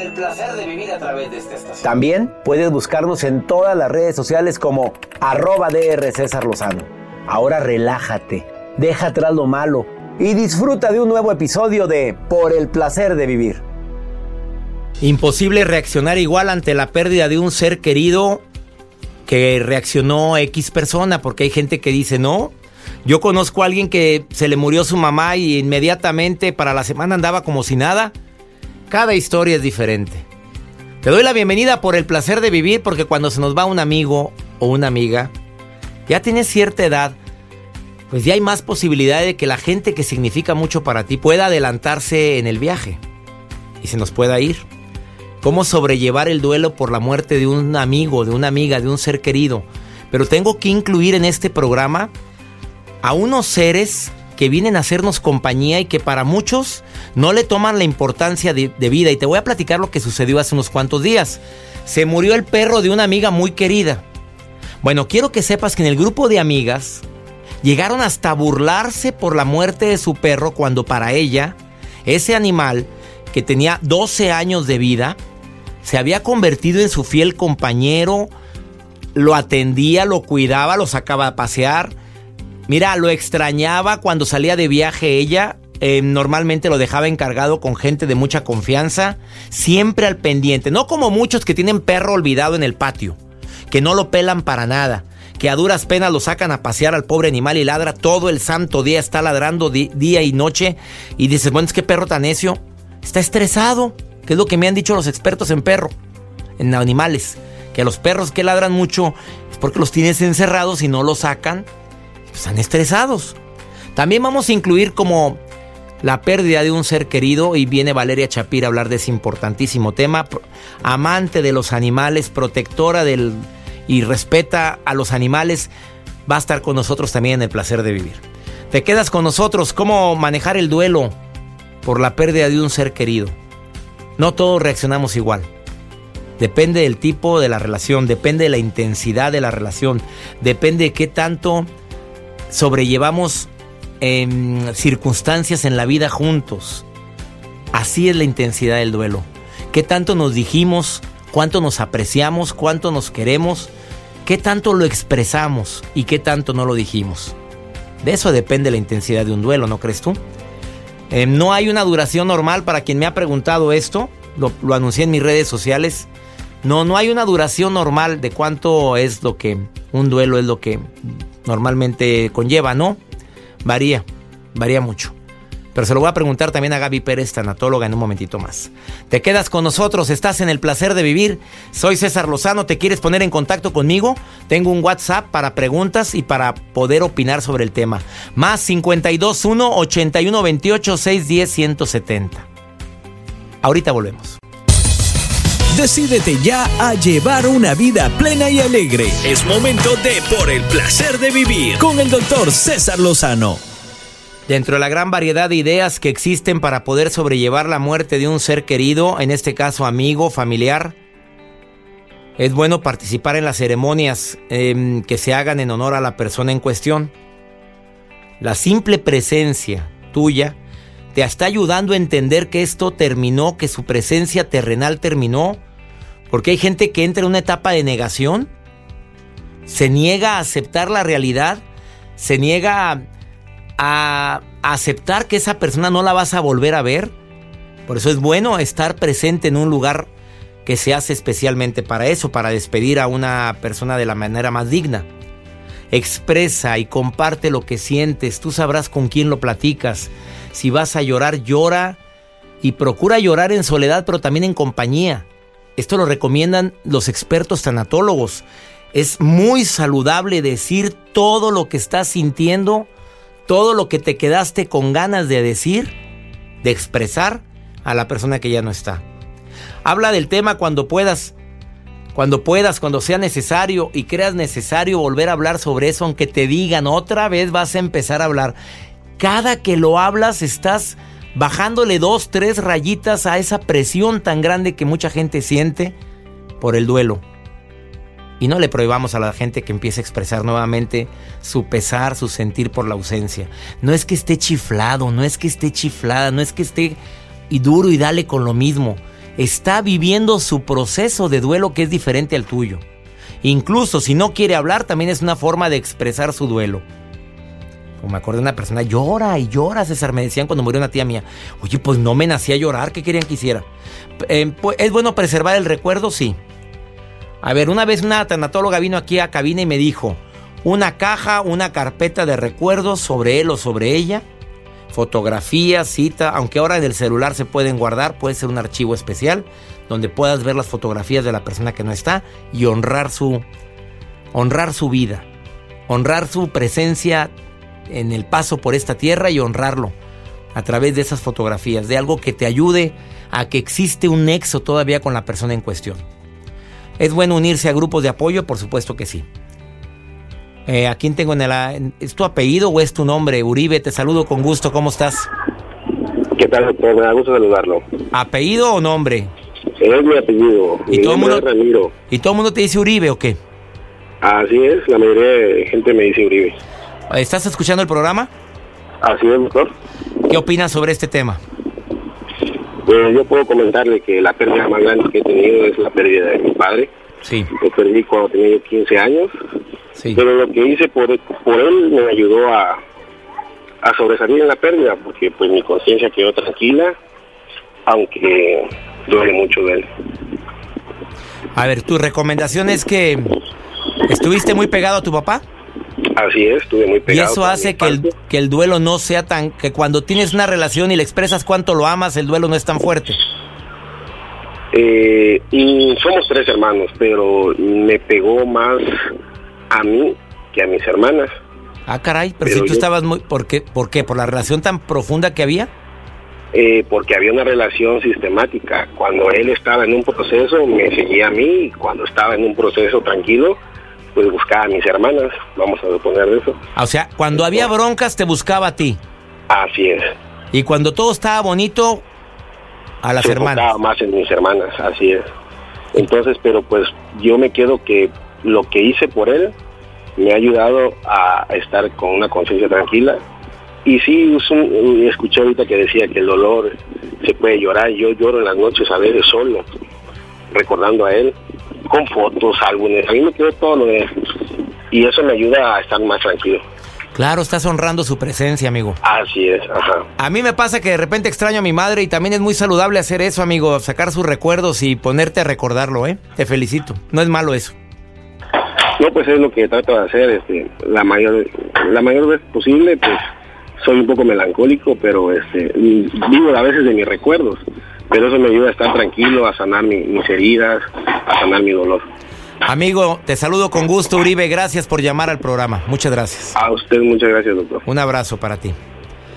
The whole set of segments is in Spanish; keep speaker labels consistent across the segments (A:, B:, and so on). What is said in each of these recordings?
A: Por el placer de vivir a través de esta estación. También puedes buscarnos en todas las redes sociales como arroba DR César Lozano. Ahora relájate, deja atrás lo malo y disfruta de un nuevo episodio de Por el placer de vivir.
B: Imposible reaccionar igual ante la pérdida de un ser querido que reaccionó X persona, porque hay gente que dice, no, yo conozco a alguien que se le murió su mamá y inmediatamente para la semana andaba como si nada. Cada historia es diferente. Te doy la bienvenida por el placer de vivir porque cuando se nos va un amigo o una amiga, ya tienes cierta edad, pues ya hay más posibilidad de que la gente que significa mucho para ti pueda adelantarse en el viaje y se nos pueda ir. Cómo sobrellevar el duelo por la muerte de un amigo, de una amiga, de un ser querido. Pero tengo que incluir en este programa a unos seres que vienen a hacernos compañía y que para muchos no le toman la importancia de, vida. Y te voy a platicar lo que sucedió hace unos cuantos días. Se murió el perro de una amiga muy querida. Bueno, quiero que sepas que en el grupo de amigas llegaron hasta burlarse por la muerte de su perro cuando para ella ese animal que tenía 12 años de vida se había convertido en su fiel compañero, lo atendía, lo cuidaba, lo sacaba a pasear Mira, lo extrañaba cuando salía de viaje ella. Eh, normalmente lo dejaba encargado con gente de mucha confianza, siempre al pendiente. No como muchos que tienen perro olvidado en el patio, que no lo pelan para nada, que a duras penas lo sacan a pasear al pobre animal y ladra todo el santo día, está ladrando día y noche. Y dices, bueno, es que perro tan necio, está estresado, que es lo que me han dicho los expertos en perro, en animales. Que a los perros que ladran mucho es porque los tienes encerrados y no los sacan están estresados. También vamos a incluir como la pérdida de un ser querido y viene Valeria Chapir a hablar de ese importantísimo tema. Amante de los animales, protectora del y respeta a los animales, va a estar con nosotros también en el placer de vivir. Te quedas con nosotros, cómo manejar el duelo por la pérdida de un ser querido. No todos reaccionamos igual. Depende del tipo de la relación, depende de la intensidad de la relación, depende de qué tanto sobrellevamos em, circunstancias en la vida juntos. Así es la intensidad del duelo. ¿Qué tanto nos dijimos? ¿Cuánto nos apreciamos? ¿Cuánto nos queremos? ¿Qué tanto lo expresamos? ¿Y qué tanto no lo dijimos? De eso depende la intensidad de un duelo, ¿no crees tú? Em, no hay una duración normal para quien me ha preguntado esto. Lo, lo anuncié en mis redes sociales. No, no hay una duración normal de cuánto es lo que un duelo es lo que normalmente conlleva, ¿no? Varía, varía mucho. Pero se lo voy a preguntar también a Gaby Pérez, tanatóloga, en un momentito más. Te quedas con nosotros, estás en el placer de vivir. Soy César Lozano, ¿te quieres poner en contacto conmigo? Tengo un WhatsApp para preguntas y para poder opinar sobre el tema. Más 521 8128 610 170. Ahorita volvemos.
C: Decídete ya a llevar una vida plena y alegre. Es momento de Por el placer de vivir con el doctor César Lozano.
B: Dentro de la gran variedad de ideas que existen para poder sobrellevar la muerte de un ser querido, en este caso amigo, familiar, Es bueno participar en las ceremonias em, que se hagan en honor a la persona en cuestión. La simple presencia tuya te está ayudando a entender que esto terminó, que su presencia terrenal terminó. Porque hay gente que entra en una etapa de negación, se niega a aceptar la realidad, se niega a, aceptar que esa persona no la vas a volver a ver. Por eso es bueno estar presente en un lugar que se hace especialmente para eso, para despedir a una persona de la manera más digna. Expresa y comparte lo que sientes, tú sabrás con quién lo platicas. Si vas a llorar, llora y procura llorar en soledad, pero también en compañía. Esto lo recomiendan los expertos tanatólogos. Es muy saludable decir todo lo que estás sintiendo, todo lo que te quedaste con ganas de decir, de expresar a la persona que ya no está. Habla del tema cuando puedas, cuando puedas, cuando sea necesario y creas necesario volver a hablar sobre eso, aunque te digan otra vez vas a empezar a hablar. Cada que lo hablas estás bajándole dos, tres rayitas a esa presión tan grande que mucha gente siente por el duelo. Y no le prohibamos a la gente que empiece a expresar nuevamente su pesar, su sentir por la ausencia. No es que esté chiflado, no es que esté chiflada, no es que esté y duro y dale con lo mismo. Está viviendo su proceso de duelo que es diferente al tuyo. Incluso si no quiere hablar, también es una forma de expresar su duelo. Como me acuerdo de una persona, llora y llora, César. Me decían cuando murió una tía mía, oye, pues no me nací a llorar, ¿qué querían que hiciera? Eh, pues, ¿Es bueno preservar el recuerdo? Sí. A ver, una vez una tanatóloga vino aquí a cabina y me dijo, una caja, una carpeta de recuerdos sobre él o sobre ella, fotografías, cita, aunque ahora en el celular se pueden guardar, puede ser un archivo especial donde puedas ver las fotografías de la persona que no está y honrar su honrar su vida, honrar su presencia en el paso por esta tierra y honrarlo a través de esas fotografías, de algo que te ayude a que existe un nexo todavía con la persona en cuestión. ¿Es bueno unirse a grupos de apoyo? Por supuesto que sí. Eh, ¿A quién tengo en el... ¿Es tu apellido o es tu nombre? Uribe, te saludo con gusto. ¿Cómo estás?
D: ¿Qué tal, doctor? Me da gusto saludarlo.
B: ¿Apellido o nombre?
D: Es mi apellido.
B: ¿Y todo, mundo,
D: Ramiro.
B: ¿Y todo el mundo te dice Uribe o qué?
D: Así es, la mayoría de gente me dice Uribe.
B: ¿Estás escuchando el programa?
D: Así es, doctor.
B: ¿Qué opinas sobre este tema?
D: Pues yo puedo comentarle que la pérdida más grande que he tenido es la pérdida de mi padre.
B: Sí.
D: Lo perdí cuando tenía yo 15 años.
B: Sí.
D: Pero lo que hice por, por él me ayudó a, a sobresalir en la pérdida, porque pues mi conciencia quedó tranquila, aunque duele mucho de él.
B: A ver, tu recomendación es que estuviste muy pegado a tu papá.
D: Así es, estuve muy
B: Y
D: pegado.
B: eso
D: con
B: hace que el, que el duelo no sea tan... que cuando tienes una relación y le expresas cuánto lo amas, el duelo no es tan fuerte.
D: Eh, y somos tres hermanos, pero me pegó más a mí que a mis hermanas.
B: Ah, caray, pero,
D: Pero
B: si tú
D: yo-
B: estabas muy... ¿por qué? ¿Por qué? ¿Por la relación tan profunda que había?
D: eh, porque había una relación sistemática. Cuando él estaba en un proceso, me seguía a mí, y cuando estaba en un proceso tranquilo, pues buscaba a mis hermanas, vamos a suponer eso.
B: O sea, cuando había broncas te buscaba a ti.
D: Así es.
B: Y cuando todo estaba bonito, a las
D: se
B: hermanas.
D: más en mis hermanas, así es. Entonces, pero pues yo me quedo que lo que hice por él me ha ayudado a estar con una conciencia tranquila. Y sí, un- escuché ahorita que decía que el dolor se puede llorar. Yo lloro en las noches a veces solo, recordando a él, con fotos, álbumes. A mí me quedó todo lo de él. Y eso me ayuda a estar más tranquilo.
B: Claro, estás honrando su presencia, amigo.
D: Así es, ajá.
B: A mí me pasa que de repente extraño a mi madre y también es muy saludable hacer eso, amigo, sacar sus recuerdos y ponerte a recordarlo, ¿eh? Te felicito. No es malo eso.
D: No, pues es lo que trato de hacer, este, la mayor, la mayor vez posible, pues soy un poco melancólico, pero este, vivo a veces de mis recuerdos, pero eso me ayuda a estar tranquilo, a sanar mi- mis heridas, a sanar mi dolor.
B: Amigo, te saludo con gusto, Uribe. Gracias por llamar al programa. Muchas gracias.
D: A usted muchas gracias, doctor.
B: Un abrazo para ti.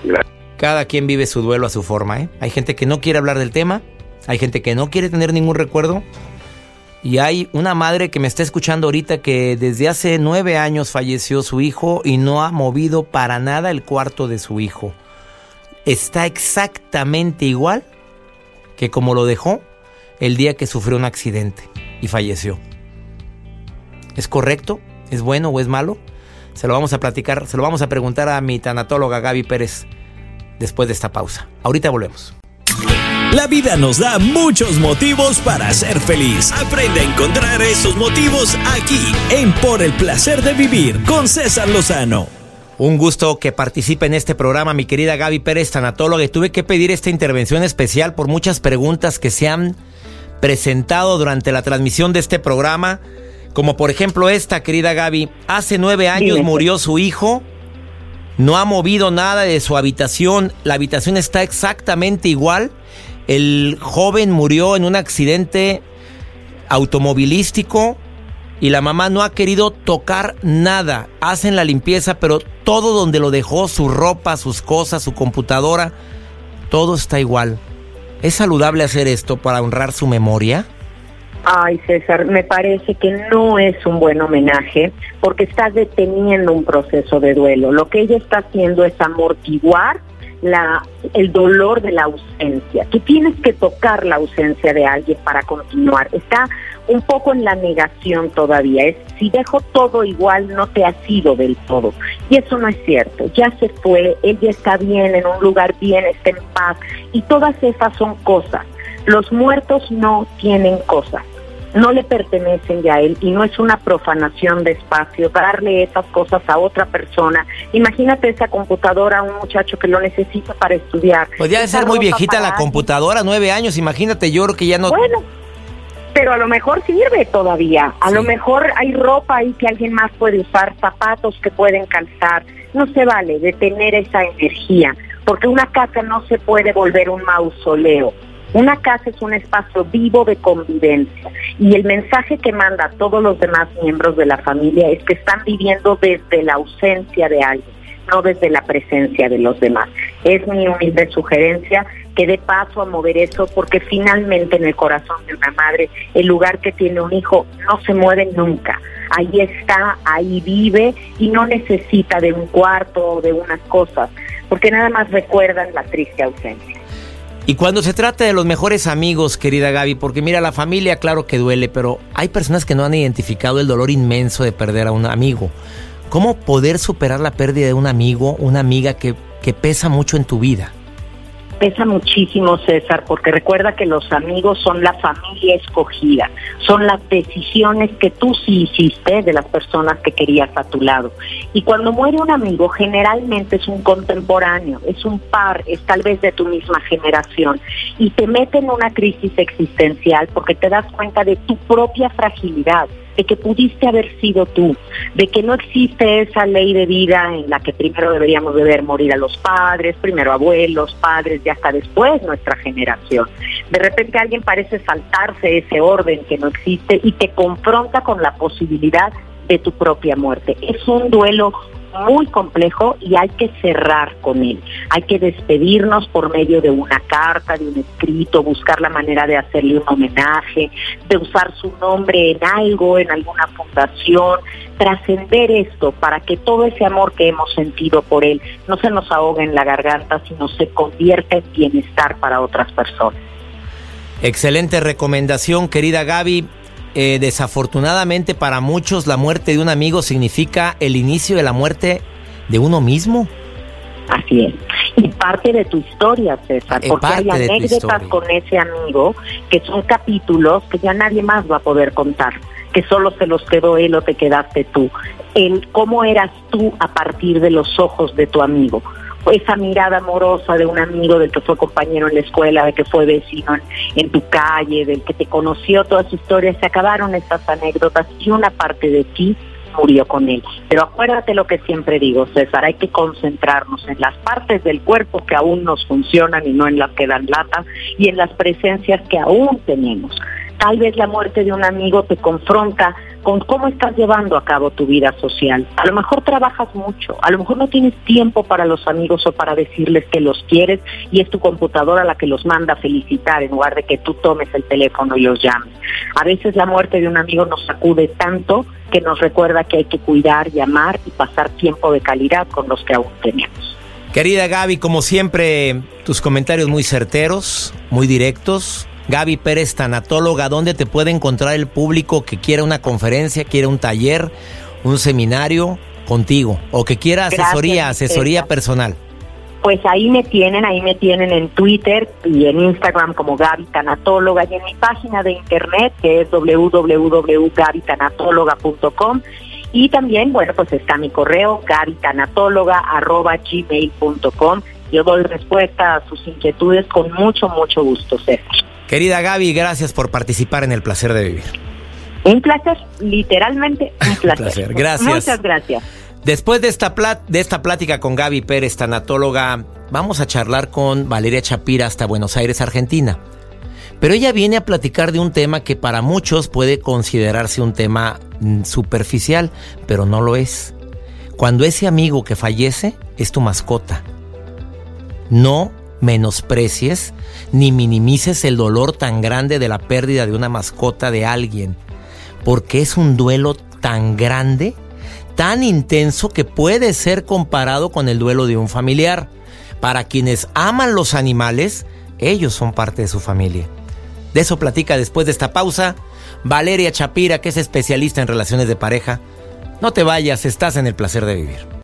D: Gracias.
B: Cada quien vive su duelo a su forma, ¿eh? Hay gente que no quiere hablar del tema, hay gente que no quiere tener ningún recuerdo. Y hay una madre que me está escuchando ahorita que desde hace nueve años falleció su hijo y no ha movido para nada el cuarto de su hijo. Está exactamente igual que como lo dejó el día que sufrió un accidente y falleció. ¿Es correcto? ¿Es bueno o es malo? Se lo vamos a platicar, se lo vamos a preguntar a mi tanatóloga Gaby Pérez después de esta pausa. Ahorita volvemos.
C: La vida nos da muchos motivos para ser feliz. Aprende a encontrar esos motivos aquí, en Por el placer de vivir, con César Lozano.
B: Un gusto que participe en este programa, mi querida Gaby Pérez, tanatóloga. Y tuve que pedir esta intervención especial por muchas preguntas que se han presentado durante la transmisión de este programa. Como por ejemplo esta, querida Gaby. Hace nueve años murió su hijo. No ha movido nada de su habitación. La habitación está exactamente igual. El joven murió en un accidente automovilístico y la mamá no ha querido tocar nada. Hacen la limpieza, pero todo donde lo dejó, su ropa, sus cosas, su computadora, todo está igual. ¿Es saludable hacer esto para honrar su memoria?
E: Ay, César, me parece que no es un buen homenaje porque está deteniendo un proceso de duelo. Lo que ella está haciendo es amortiguar la, el dolor de la ausencia. Tú tienes que tocar la ausencia de alguien para continuar. Está un poco en la negación todavía. Es si dejo todo igual, no te ha sido del todo. Y eso no es cierto. Ya se fue, ella está bien, en un lugar bien, está en paz. Y todas esas son cosas. Los muertos no tienen cosas no le pertenecen ya a él y no es una profanación de espacio darle esas cosas a otra persona. Imagínate esa computadora a un muchacho que lo necesita para estudiar.
B: Podría ser muy viejita la computadora, nueve años, imagínate, yo creo que ya no...
E: Bueno, pero a lo mejor sirve todavía. A lo mejor hay ropa ahí que alguien más puede usar, zapatos que pueden calzar. No se vale detener esa energía, porque una casa no se puede volver un mausoleo. Una casa es un espacio vivo de convivencia y el mensaje que manda a todos los demás miembros de la familia es que están viviendo desde la ausencia de alguien, no desde la presencia de los demás. Es mi humilde sugerencia que dé paso a mover eso porque finalmente en el corazón de una madre el lugar que tiene un hijo no se mueve nunca. Ahí está, ahí vive y no necesita de un cuarto o de unas cosas, porque nada más recuerdan la triste ausencia.
B: Y cuando se trata de los mejores amigos, querida Gaby, porque mira, la familia claro que duele, pero hay personas que no han identificado el dolor inmenso de perder a un amigo. ¿Cómo poder superar la pérdida de un amigo, una amiga que, que pesa mucho en tu vida?
E: Pesa muchísimo, César, porque recuerda que los amigos son la familia escogida, son las decisiones que tú sí hiciste de las personas que querías a tu lado. Y cuando muere un amigo, generalmente es un contemporáneo, es un par, es tal vez de tu misma generación, y te mete en una crisis existencial porque te das cuenta de tu propia fragilidad de que pudiste haber sido tú, de que no existe esa ley de vida en la que primero deberíamos de ver morir a los padres, primero abuelos, padres y hasta después nuestra generación. De repente alguien parece saltarse ese orden que no existe y te confronta con la posibilidad de tu propia muerte. Es un duelo muy complejo y hay que cerrar con él. Hay que despedirnos por medio de una carta, de un escrito, buscar la manera de hacerle un homenaje, de usar su nombre en algo, en alguna fundación, trascender esto para que todo ese amor que hemos sentido por él no se nos ahogue en la garganta, sino se convierta en bienestar para otras personas.
B: Excelente recomendación, querida Gaby. Eh, desafortunadamente para muchos la muerte de un amigo significa el inicio de la muerte de uno mismo.
E: Así es. Y parte de tu historia, César, eh, porque hay anécdotas con ese amigo que son capítulos que ya nadie más va a poder contar, que solo se los quedó él o te quedaste tú. El cómo eras tú a partir de los ojos de tu amigo esa mirada amorosa de un amigo del que fue compañero en la escuela, de que fue vecino en, tu calle, del que te conoció, todas sus historias, se acabaron estas anécdotas y una parte de ti murió con él. Pero acuérdate lo que siempre digo, César, hay que concentrarnos en las partes del cuerpo que aún nos funcionan y no en las que dan lata y en las presencias que aún tenemos. Tal vez la muerte de un amigo te confronta con cómo estás llevando a cabo tu vida social. A lo mejor trabajas mucho, a lo mejor no tienes tiempo para los amigos o para decirles que los quieres y es tu computadora la que los manda a felicitar en lugar de que tú tomes el teléfono y los llames. A veces la muerte de un amigo nos sacude tanto que nos recuerda que hay que cuidar, llamar y pasar tiempo de calidad con los que aún tenemos.
B: Querida Gaby, como siempre, tus comentarios muy certeros, muy directos, Gaby Pérez, tanatóloga, ¿dónde te puede encontrar el público que quiera una conferencia, quiera un taller, un seminario contigo o que quiera asesoría, asesoría personal?
F: Pues ahí me tienen, ahí me tienen en Twitter y en Instagram como Gaby Tanatóloga y en mi página de internet que es www.gabytanatóloga.com y también, bueno, pues está mi correo gmail.com Yo doy respuesta a sus inquietudes con mucho, mucho gusto, César.
B: Querida Gaby, gracias por participar en el placer de vivir.
F: Un placer, literalmente un placer. un placer.
B: Gracias.
F: Muchas gracias.
B: Después de esta, de esta plática con Gaby Pérez, tanatóloga, vamos a charlar con Valeria Chapira hasta Buenos Aires, Argentina. Pero ella viene a platicar de un tema que para muchos puede considerarse un tema mm, superficial, pero no lo es. Cuando ese amigo que fallece es tu mascota. No menosprecies ni minimices el dolor tan grande de la pérdida de una mascota de alguien, porque es un duelo tan grande tan intenso que puede ser comparado con el duelo de un familiar. Para quienes aman los animales, ellos son parte de su familia. De eso platica después de esta pausa Valeria Chapira, que es especialista en relaciones de pareja. No te vayas, estás en el placer de vivir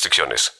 G: restricciones.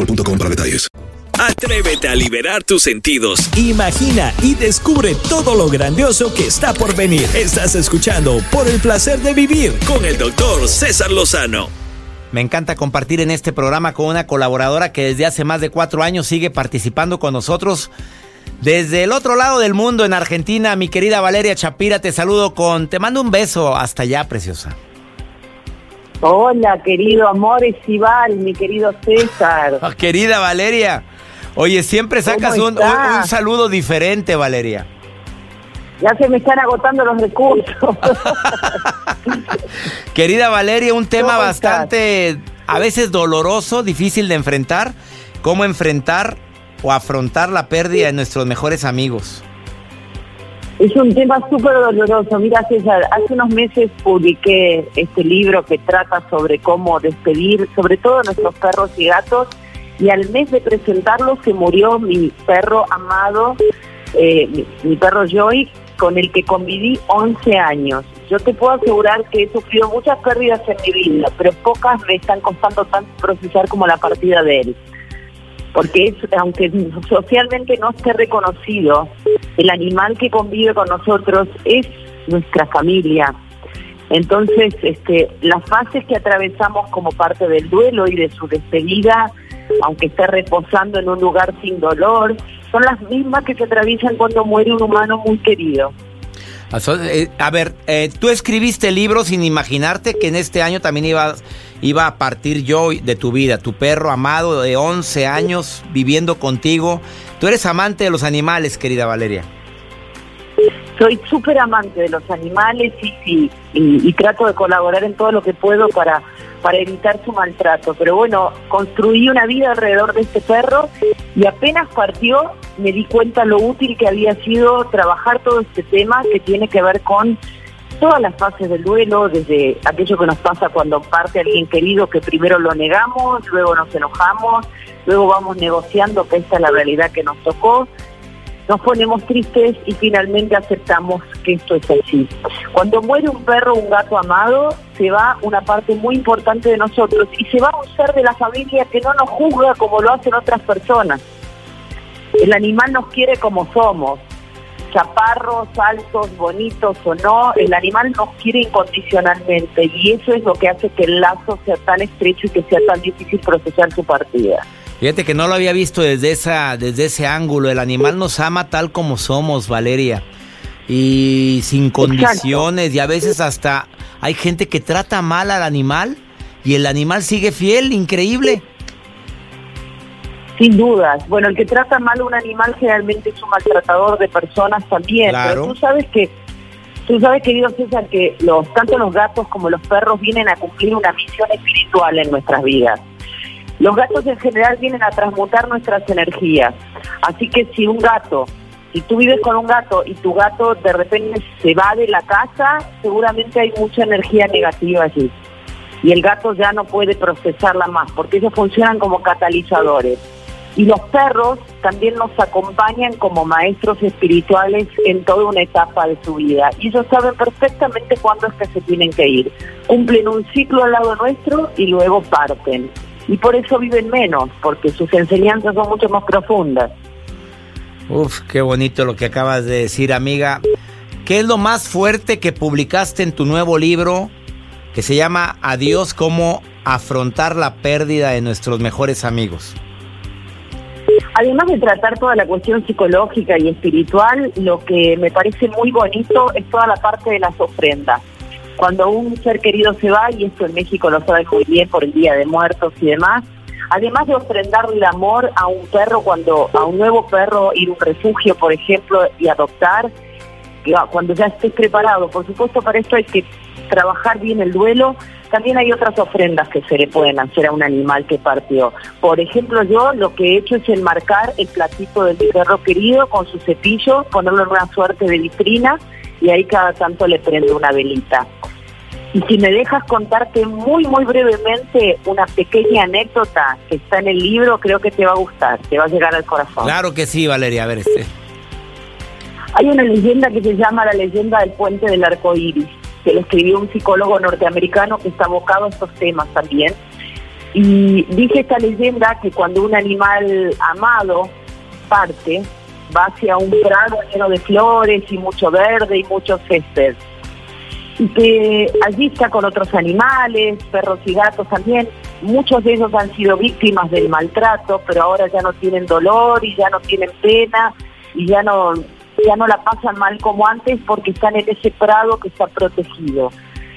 H: boostmobile.com para detalles.
C: Atrévete a liberar tus sentidos. Imagina y descubre todo lo grandioso que está por venir. Estás escuchando Por el placer de vivir con el doctor César Lozano.
B: Me encanta compartir en este programa con una colaboradora que desde hace más de cuatro años sigue participando con nosotros. Desde el otro lado del mundo, en Argentina, mi querida Valeria Chapira, te saludo con, te mando un beso. Hasta allá, preciosa.
F: Hola, querido amor Estival, mi querido César.
B: Ah, querida Valeria. Oye, siempre sacas un, saludo diferente, Valeria.
F: Ya se me están agotando los recursos.
B: querida Valeria, un tema bastante, a veces doloroso, difícil de enfrentar. ¿Cómo enfrentar o afrontar la pérdida de nuestros mejores amigos?
F: Es un tema súper doloroso. Mira, César, hace unos meses publiqué este libro que trata sobre cómo despedir, sobre todo nuestros perros y gatos, y al mes de presentarlo se murió mi perro amado, eh, mi, perro Joy, con el que conviví 11 años. Yo te puedo asegurar que he sufrido muchas pérdidas en mi vida, pero pocas me están costando tanto procesar como la partida de él porque es, aunque socialmente no esté reconocido, el animal que convive con nosotros es nuestra familia. Entonces, este, las fases que atravesamos como parte del duelo y de su despedida, aunque esté reposando en un lugar sin dolor, son las mismas que se atraviesan cuando muere un humano muy querido.
B: Eh, a ver, eh, tú escribiste libros sin imaginarte que en este año también ibas iba a partir yo de tu vida, tu perro amado de 11 años viviendo contigo. Tú eres amante de los animales, querida Valeria.
F: Soy súper amante de los animales y, y, trato de colaborar en todo lo que puedo para, para evitar su maltrato. Pero bueno, construí una vida alrededor de este perro y apenas partió me di cuenta lo útil que había sido trabajar todo este tema que tiene que ver con todas las fases del duelo, desde aquello que nos pasa cuando parte alguien querido, que primero lo negamos, luego nos enojamos, luego vamos negociando que esta es la realidad que nos tocó, nos ponemos tristes y finalmente aceptamos que esto es así. Cuando muere un perro o un gato amado, se va una parte muy importante de nosotros y se va un ser de la familia que no nos juzga como lo hacen otras personas. El animal nos quiere como somos, chaparros, altos, bonitos o no, el animal nos quiere incondicionalmente y eso es lo que hace que el lazo sea tan estrecho y que sea tan difícil procesar su partida.
B: Fíjate que no lo había visto desde, esa, desde ese ángulo. El animal nos ama tal como somos, Valeria. Y sin condiciones. Y a veces hasta hay gente que trata mal al animal y el animal sigue fiel, increíble.
F: Sin dudas. Bueno, el que trata mal a un animal generalmente es un maltratador de personas también. Pero tú sabes que, tú sabes, querido César, que los, tanto los gatos como los perros vienen a cumplir una misión espiritual en nuestras vidas. Los gatos en general vienen a transmutar nuestras energías. Así que si un gato, si tú vives con un gato y tu gato de repente se va de la casa, seguramente hay mucha energía negativa allí. Y el gato ya no puede procesarla más, porque ellos funcionan como catalizadores. Y los perros también nos acompañan como maestros espirituales en toda una etapa de su vida. Y ellos saben perfectamente cuándo es que se tienen que ir. Cumplen un ciclo al lado nuestro y luego parten. Y por eso viven menos, porque sus enseñanzas son mucho más profundas.
B: Uf, qué bonito lo que acabas de decir, amiga. ¿Qué es lo más fuerte que publicaste en tu nuevo libro que se llama Adiós, cómo afrontar la pérdida de nuestros mejores amigos?
F: Además de tratar toda la cuestión psicológica y espiritual, lo que me parece muy bonito es toda la parte de las ofrendas. Cuando un ser querido se va, y esto en México lo saben muy bien por el Día de Muertos y demás, además de ofrendarle el amor a un perro, cuando a un nuevo perro ir a un refugio, por ejemplo, y adoptar, cuando ya estés preparado, por supuesto para esto hay que trabajar bien el duelo, también hay otras ofrendas que se le pueden hacer a un animal que partió. Por ejemplo, yo lo que he hecho es enmarcar el platito del perro querido con su cepillo, ponerlo en una suerte de vitrina y ahí cada tanto le prendo una velita. Y si me dejas contarte muy, muy brevemente una pequeña anécdota que está en el libro, creo que te va a gustar, te va a llegar al corazón.
B: Claro que sí, Valeria, a ver este.
F: Hay una leyenda que se llama la leyenda del puente del arco iris que lo escribió un psicólogo norteamericano que está abocado a estos temas también. Y dice esta leyenda que cuando un animal amado parte, va hacia un prado lleno de flores y mucho verde y muchos césped. Y que allí está con otros animales, perros y gatos también. Muchos de ellos han sido víctimas del maltrato, pero ahora ya no tienen dolor y ya no tienen pena y ya no ya no la pasan mal como antes porque están en ese prado que está protegido,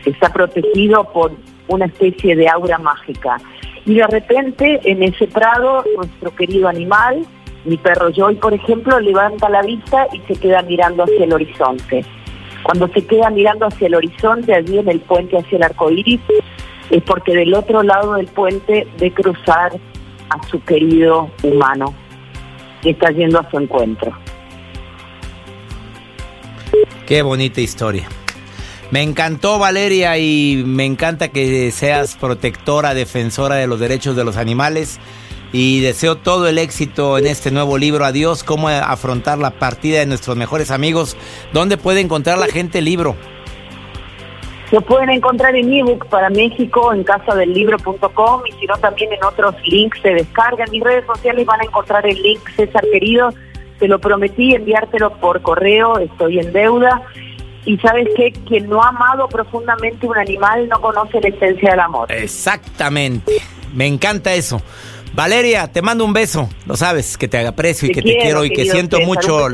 F: está protegido por una especie de aura mágica. Y de repente en ese prado nuestro querido animal, mi perro Joy por ejemplo, levanta la vista y se queda mirando hacia el horizonte. Cuando se queda mirando hacia el horizonte, allí en el puente hacia el arco iris, es porque del otro lado del puente ve cruzar a su querido humano que está yendo a su encuentro.
B: Qué bonita historia. Me encantó Valeria y me encanta que seas protectora, defensora de los derechos de los animales y deseo todo el éxito en este nuevo libro. Adiós, cómo afrontar la partida de nuestros mejores amigos. ¿Dónde puede encontrar la gente el libro?
F: Lo pueden encontrar en ebook para México en casadellibro.com y si no también en otros links se descarga. En mis redes sociales van a encontrar el link César Querido te lo prometí enviártelo por correo, estoy en deuda. Y sabes que quien no ha amado profundamente un animal no conoce la esencia del amor.
B: Exactamente. Me encanta eso. Valeria, te mando un beso. Lo sabes, que te aprecio y que te quiero y que siento mucho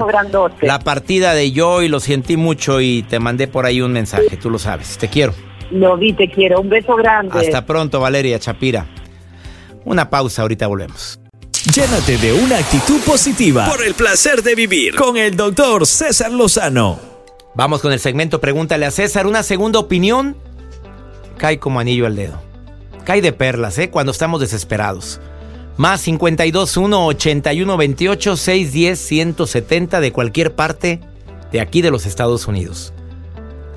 B: la partida de yo y lo sentí mucho y te mandé por ahí un mensaje. Tú lo sabes. Te quiero.
F: Lo vi, te quiero. Un beso grande.
B: Hasta pronto, Valeria Chapira. Una pausa, ahorita volvemos.
C: Llénate de una actitud positiva por el placer de vivir con el doctor César Lozano.
B: Vamos con el segmento Pregúntale a César. Una segunda opinión cae como anillo al dedo. Cae de perlas, ¿eh? Cuando estamos desesperados. Más 521 81 28 610 170 de cualquier parte de aquí de los Estados Unidos.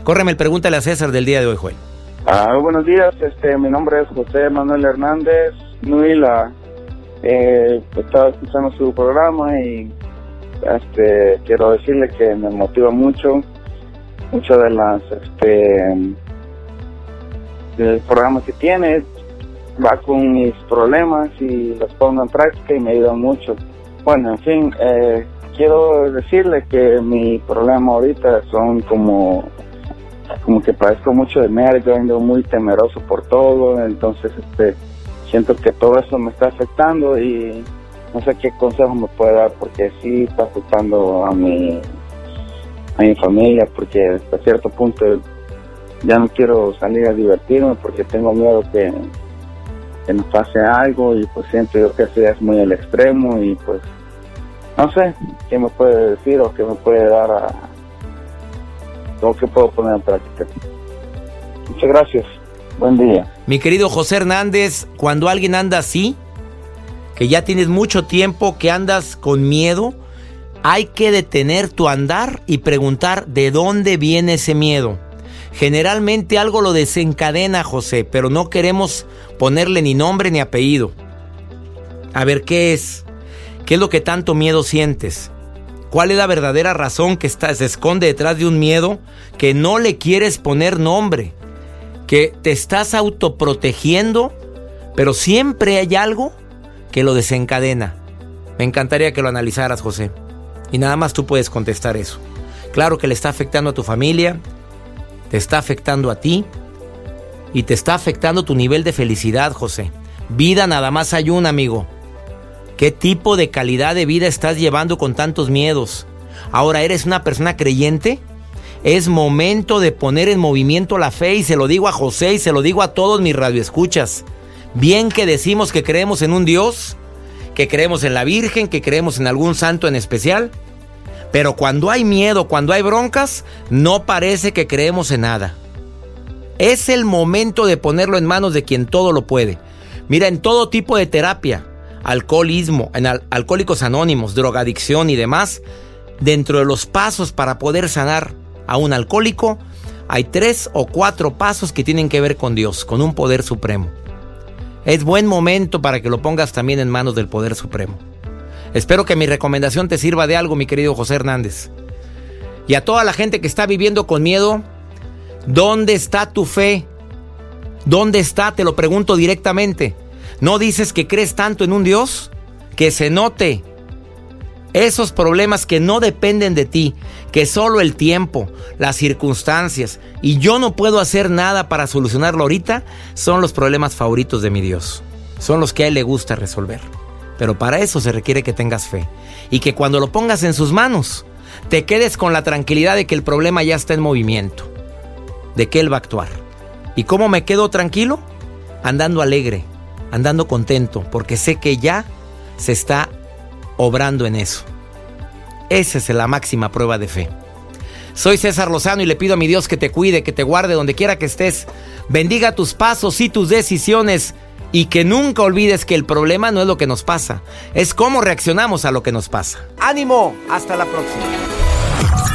B: Córreme el Pregúntale a César del día de hoy, Joel.
I: Ah, buenos días, este, mi nombre es José Manuel Hernández Nuila eh, estaba escuchando su programa y este, quiero decirle que me motiva mucho, mucho de las este, del programa que tiene, va con mis problemas y los pongo en práctica y me ayuda mucho. Bueno, en fin, eh, quiero decirle que mi problema ahorita son como como que padezco mucho de nervios, ando muy temeroso por todo, entonces este siento que todo eso me está afectando y no sé qué consejo me puede dar porque sí está afectando a mi a mi familia porque hasta cierto punto ya no quiero salir a divertirme porque tengo miedo que, que nos pase algo y pues siento yo que eso ya es muy el extremo y pues no sé qué me puede decir o qué me puede dar a lo que puedo poner en práctica. Muchas gracias. Buen día.
B: Mi querido José Hernández, cuando alguien anda así, que ya tienes mucho tiempo, que andas con miedo, hay que detener tu andar y preguntar de dónde viene ese miedo. Generalmente algo lo desencadena, José, pero no queremos ponerle ni nombre ni apellido. A ver, ¿qué es? ¿Qué es lo que tanto miedo sientes? ¿Cuál es la verdadera razón que está, se esconde detrás de un miedo que no le quieres poner nombre? Que te estás autoprotegiendo, pero siempre hay algo que lo desencadena. Me encantaría que lo analizaras, José. Y nada más tú puedes contestar eso. Claro que le está afectando a tu familia, te está afectando a ti y te está afectando tu nivel de felicidad, José. Vida nada más hay una, amigo. ¿Qué tipo de calidad de vida estás llevando con tantos miedos? Ahora, ¿eres una persona creyente? Es momento de poner en movimiento la fe y se lo digo a José y se lo digo a todos mis radioescuchas. Bien que decimos que creemos en un Dios, que creemos en la Virgen, que creemos en algún santo en especial, pero cuando hay miedo, cuando hay broncas, no parece que creemos en nada. Es el momento de ponerlo en manos de quien todo lo puede. Mira, en todo tipo de terapia, alcoholismo, en alcohólicos anónimos, drogadicción y demás, dentro de los pasos para poder sanar a un alcohólico, hay tres o cuatro pasos que tienen que ver con Dios, con un poder supremo. Es buen momento para que lo pongas también en manos del poder supremo. Espero que mi recomendación te sirva de algo, mi querido José Hernández. Y a toda la gente que está viviendo con miedo, ¿dónde está tu fe? ¿Dónde está? Te lo pregunto directamente. ¿No dices que crees tanto en un Dios? Que se note esos problemas que no dependen de ti, que solo el tiempo, las circunstancias y yo no puedo hacer nada para solucionarlo ahorita, son los problemas favoritos de mi Dios. Son los que a Él le gusta resolver. Pero para eso se requiere que tengas fe y que cuando lo pongas en sus manos, te quedes con la tranquilidad de que el problema ya está en movimiento, de que Él va a actuar. ¿Y cómo me quedo tranquilo? Andando alegre, andando contento, porque sé que ya se está obrando en eso. Esa es la máxima prueba de fe. Soy César Lozano y le pido a mi Dios que te cuide, que te guarde donde quiera que estés. Bendiga tus pasos y tus decisiones y que nunca olvides que el problema no es lo que nos pasa, es cómo reaccionamos a lo que nos pasa. ¡Ánimo! Hasta la próxima.